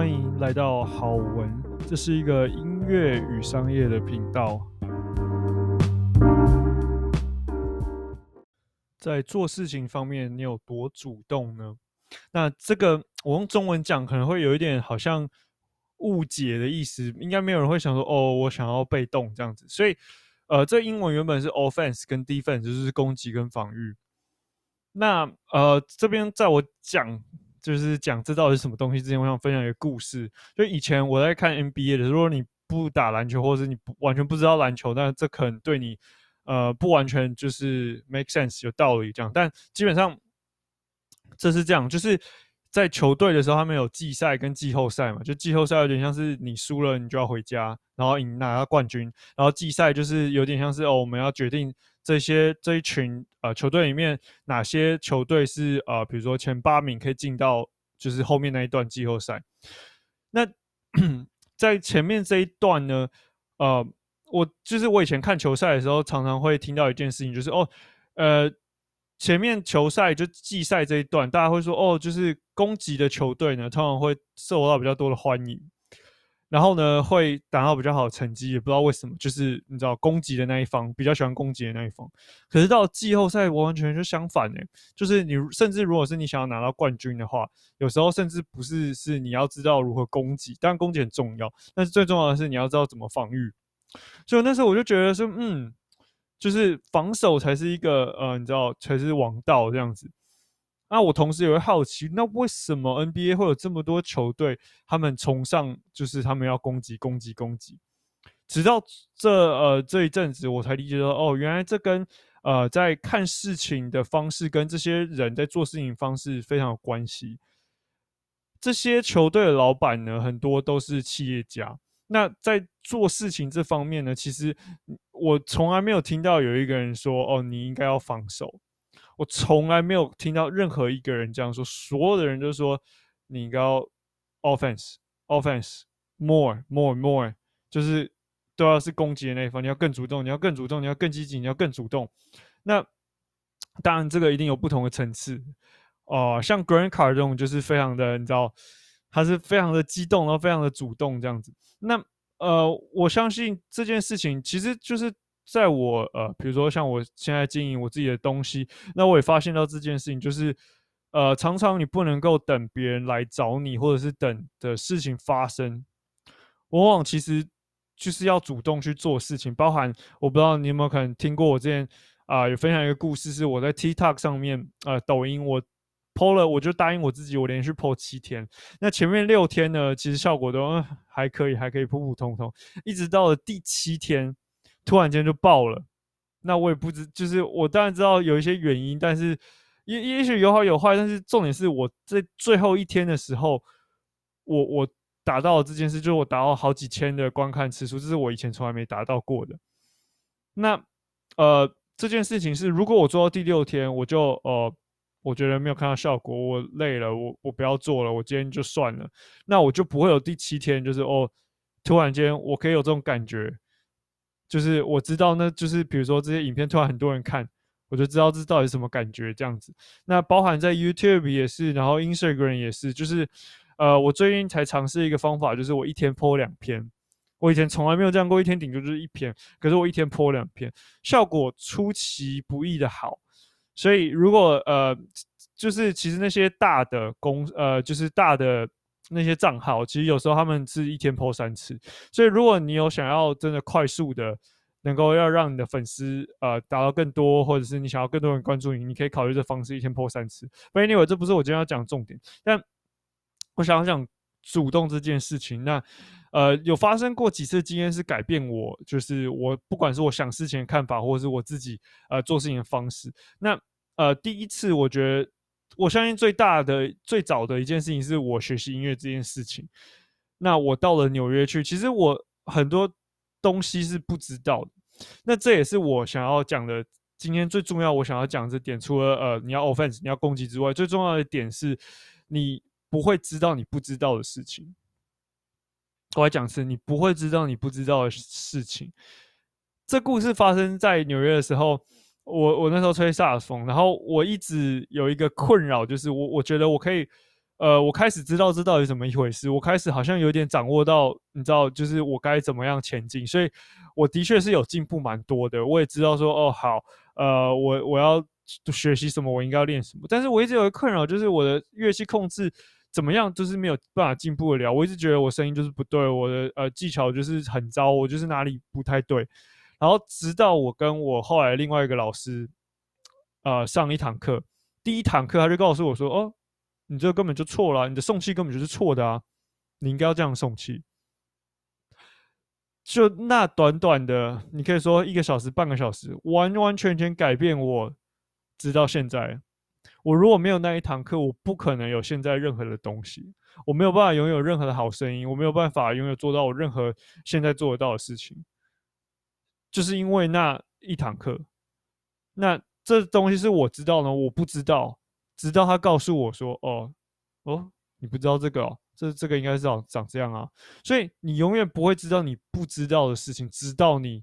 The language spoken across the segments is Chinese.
欢迎来到好文，这是一个音乐与商业的频道。在做事情方面，你有多主动呢？那这个我用中文讲可能会有一点好像误解的意思，应该没有人会想说哦，我想要被动这样子。所以，呃，这英文原本是 offense 跟 defense，就是攻击跟防御。那呃，这边在我讲。就是讲这到底是什么东西之前，我想分享一个故事。就以前我在看 NBA 的时候，如果你不打篮球，或者是你不完全不知道篮球，但这可能对你呃不完全就是 make sense 有道理这样。但基本上这是这样，就是在球队的时候，他们有季赛跟季后赛嘛。就季后赛有点像是你输了，你就要回家，然后赢拿到冠军。然后季赛就是有点像是哦，我们要决定。这些这一群呃球队里面，哪些球队是呃，比如说前八名可以进到就是后面那一段季后赛？那 在前面这一段呢，呃，我就是我以前看球赛的时候，常常会听到一件事情，就是哦，呃，前面球赛就季赛这一段，大家会说哦，就是攻击的球队呢，通常会受到比较多的欢迎。然后呢，会达到比较好的成绩，也不知道为什么，就是你知道攻击的那一方比较喜欢攻击的那一方。可是到季后赛完完全全就相反呢，就是你甚至如果是你想要拿到冠军的话，有时候甚至不是是你要知道如何攻击，当然攻击很重要，但是最重要的是你要知道怎么防御。所以那时候我就觉得说，嗯，就是防守才是一个呃，你知道才是王道这样子。那我同时也会好奇，那为什么 NBA 会有这么多球队，他们崇尚就是他们要攻击、攻击、攻击，直到这呃这一阵子，我才理解到，哦，原来这跟呃在看事情的方式跟这些人在做事情方式非常有关系。这些球队的老板呢，很多都是企业家。那在做事情这方面呢，其实我从来没有听到有一个人说，哦，你应该要防守。我从来没有听到任何一个人这样说，所有的人都说你应该要 offense，offense，more，more，more，就是都要是攻击的那一方，你要更主动，你要更主动，你要更积极，你要更主动。那当然，这个一定有不同的层次哦、呃。像 GrandCard 这种就是非常的，你知道，他是非常的激动，然后非常的主动这样子。那呃，我相信这件事情其实就是。在我呃，比如说像我现在经营我自己的东西，那我也发现到这件事情，就是呃，常常你不能够等别人来找你，或者是等的事情发生，往往其实就是要主动去做事情。包含我不知道你有没有可能听过我之前啊、有分享一个故事，是我在 TikTok 上面呃，抖音我 PO 了，我就答应我自己，我连续 PO 七天。那前面六天呢，其实效果都、还可以，还可以普普通通，一直到了第七天。突然间就爆了，那我也不知，就是我当然知道有一些原因，但是也也许有好有坏，但是重点是我在最后一天的时候，我我达到了这件事，就是我达到好几千的观看次数，这是我以前从来没达到过的。那呃这件事情是，如果我做到第六天，我就呃我觉得没有看到效果，我累了，我我不要做了，我今天就算了，那我就不会有第七天，就是哦突然间我可以有这种感觉。就是我知道，呢就是比如说这些影片突然很多人看，我就知道这到底是什么感觉这样子。那包含在 YouTube 也是，然后 Instagram 也是，就是呃，我最近才尝试一个方法，就是我一天 po 两篇。我以前从来没有这样过，一天顶多就是一篇，可是我一天 po 两篇，效果出其不意的好。所以如果呃，就是其实那些大的公呃，就是大的。那些账号其实有时候他们是一天 po 三次，所以如果你有想要真的快速的能够要让你的粉丝呃达到更多，或者是你想要更多人关注你，你可以考虑这方式，一天 po 三次。But anyway，这不是我今天要讲的重点，但我想要讲主动这件事情。那呃有发生过几次经验是改变我，就是我不管是我想事情的看法，或者是我自己呃做事情的方式。那呃第一次我觉得。我相信最大的、最早的一件事情是我学习音乐这件事情。那我到了纽约去，其实我很多东西是不知道的。那这也是我想要讲的，今天最重要我想要讲这点，除了呃你要 offense 你要攻击之外，最重要的点是你不会知道你不知道的事情。我来讲是，你不会知道你不知道的事情。这故事发生在纽约的时候。我我那时候吹萨克风，然后我一直有一个困扰，就是我我觉得我可以，呃，我开始知道这到底怎么一回事，我开始好像有点掌握到，你知道，就是我该怎么样前进，所以我的确是有进步蛮多的。我也知道说，哦，好，呃，我我要学习什么，我应该要练什么。但是我一直有个困扰，就是我的乐器控制怎么样，就是没有办法进步得了。我一直觉得我声音就是不对，我的呃技巧就是很糟，我就是哪里不太对。然后直到我跟我后来另外一个老师，呃，上一堂课，第一堂课他就告诉我说，哦。你这根本就错了，你的送气根本就是错的啊！你应该要这样送气。就那短短的，你可以说一个小时、半个小时，完完全全改变我，直到现在。我如果没有那一堂课，我不可能有现在任何的东西。我没有办法拥有任何的好声音，我没有办法拥有做到我任何现在做得到的事情，就是因为那一堂课。那这东西是我知道呢，我不知道。直到他告诉我说：“哦，哦，你不知道这个哦，这这个应该是长长这样啊。”所以你永远不会知道你不知道的事情，直到你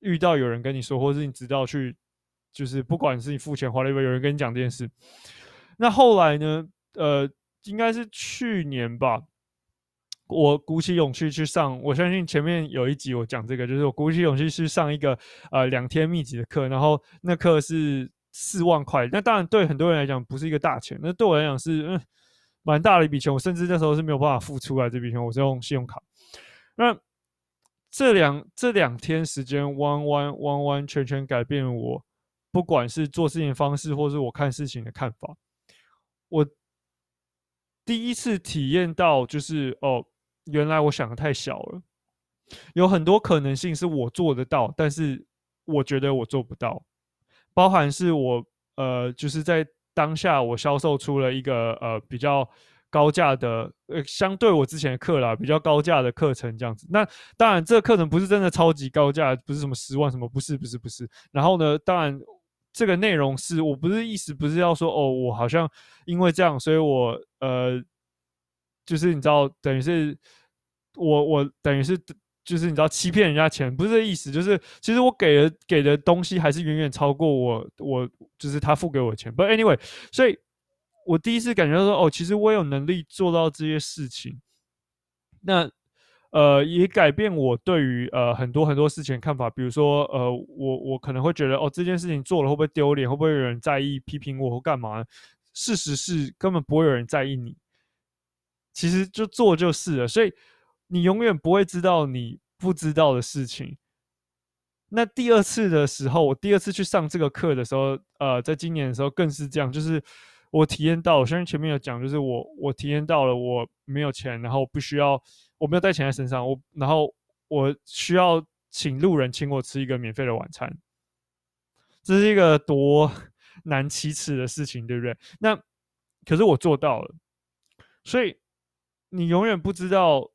遇到有人跟你说，或是你知道去，就是不管是你付钱花了一笔，有人跟你讲这件事。那后来呢？呃，应该是去年吧。我鼓起勇气去上，我相信前面有一集我讲这个，就是我鼓起勇气去上一个呃两天密集的课，然后那课是。四万块，那当然对很多人来讲不是一个大钱，那对我来讲是嗯蛮大的一笔钱。我甚至那时候是没有办法付出来这笔钱，我是用信用卡。那这两这两天时间，完完完完全全改变我，不管是做事情方式，或是我看事情的看法。我第一次体验到，就是哦，原来我想的太小了，有很多可能性是我做得到，但是我觉得我做不到。包含是我呃，就是在当下我销售出了一个呃比较高价的呃，相对我之前的课啦，比较高价的课程这样子。那当然这个课程不是真的超级高价，不是什么十万什么，不是不是不是。然后呢，当然这个内容是我不是意思不是要说哦，我好像因为这样，所以我呃，就是你知道，等于是我我等于是。就是你知道欺骗人家钱不是这意思，就是其实我给的给的东西还是远远超过我我就是他付给我的钱。But anyway，所以我第一次感觉到说哦，其实我有能力做到这些事情。那呃也改变我对于呃很多很多事情的看法，比如说呃我我可能会觉得哦这件事情做了会不会丢脸，会不会有人在意批评我或干嘛？事实是根本不会有人在意你，其实就做就是了，所以。你永远不会知道你不知道的事情。那第二次的时候，我第二次去上这个课的时候，呃，在今年的时候更是这样，就是我体验到，我相信前面有讲，就是我我体验到了我没有钱，然后不需要，我没有带钱在身上，我然后我需要请路人请我吃一个免费的晚餐，这是一个多难启齿的事情，对不对？那可是我做到了，所以你永远不知道。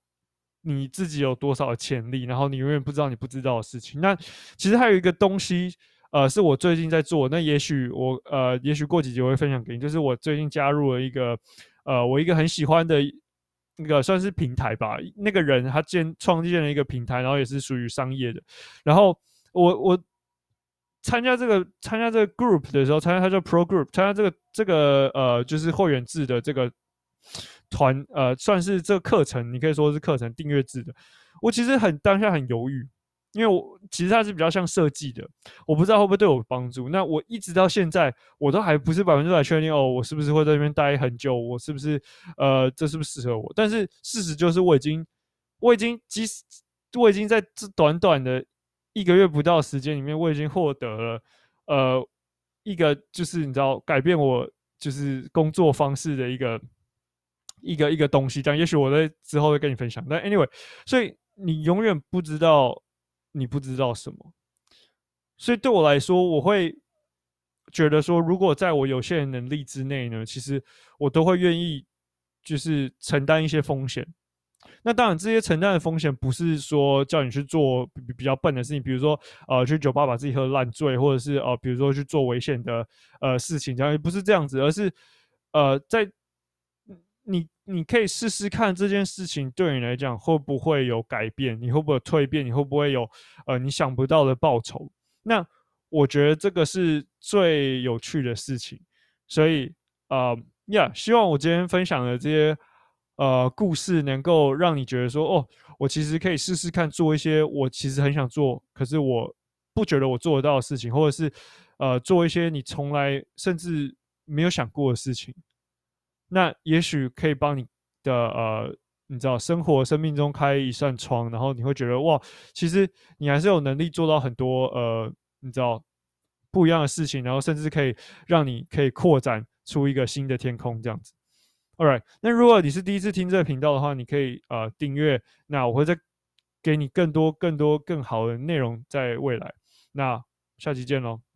你自己有多少潜力，然后你永远不知道你不知道的事情。那其实还有一个东西，呃，是我最近在做。那也许我呃，也许过几集我会分享给你。就是我最近加入了一个呃，我一个很喜欢的那个算是平台吧。那个人他建创建了一个平台，然后也是属于商业的。然后我我参加这个参加这个 group 的时候，参加他叫 Pro Group，参加这个这个呃，就是会员制的这个。团呃，算是这个课程，你可以说是课程订阅制的。我其实很当下很犹豫，因为我其实它是比较像设计的，我不知道会不会对我有帮助。那我一直到现在，我都还不是百分之百确定哦，我是不是会在那边待很久？我是不是呃，这是不是适合我？但是事实就是，我已经我已经即使我已经在这短短的一个月不到时间里面，我已经获得了呃一个就是你知道改变我就是工作方式的一个。一个一个东西，这样也许我在之后会跟你分享。但 anyway，所以你永远不知道你不知道什么。所以对我来说，我会觉得说，如果在我有限的能力之内呢，其实我都会愿意就是承担一些风险。那当然，这些承担的风险不是说叫你去做比比较笨的事情，比如说呃去酒吧把自己喝烂醉，或者是呃比如说去做危险的呃事情，这样也不是这样子，而是呃在。你你可以试试看这件事情对你来讲会不会有改变？你会不会蜕变？你会不会有呃你想不到的报酬？那我觉得这个是最有趣的事情。所以呃，呀希望我今天分享的这些呃故事，能够让你觉得说，哦，我其实可以试试看做一些我其实很想做，可是我不觉得我做得到的事情，或者是呃做一些你从来甚至没有想过的事情。那也许可以帮你的呃，你知道，生活生命中开一扇窗，然后你会觉得哇，其实你还是有能力做到很多呃，你知道不一样的事情，然后甚至可以让你可以扩展。出一个新的天空这样子，All right。那如果你是第一次听这个频道的话，你可以呃订阅。那我会再给你更多、更多、更好的内容在未来。那下期见喽。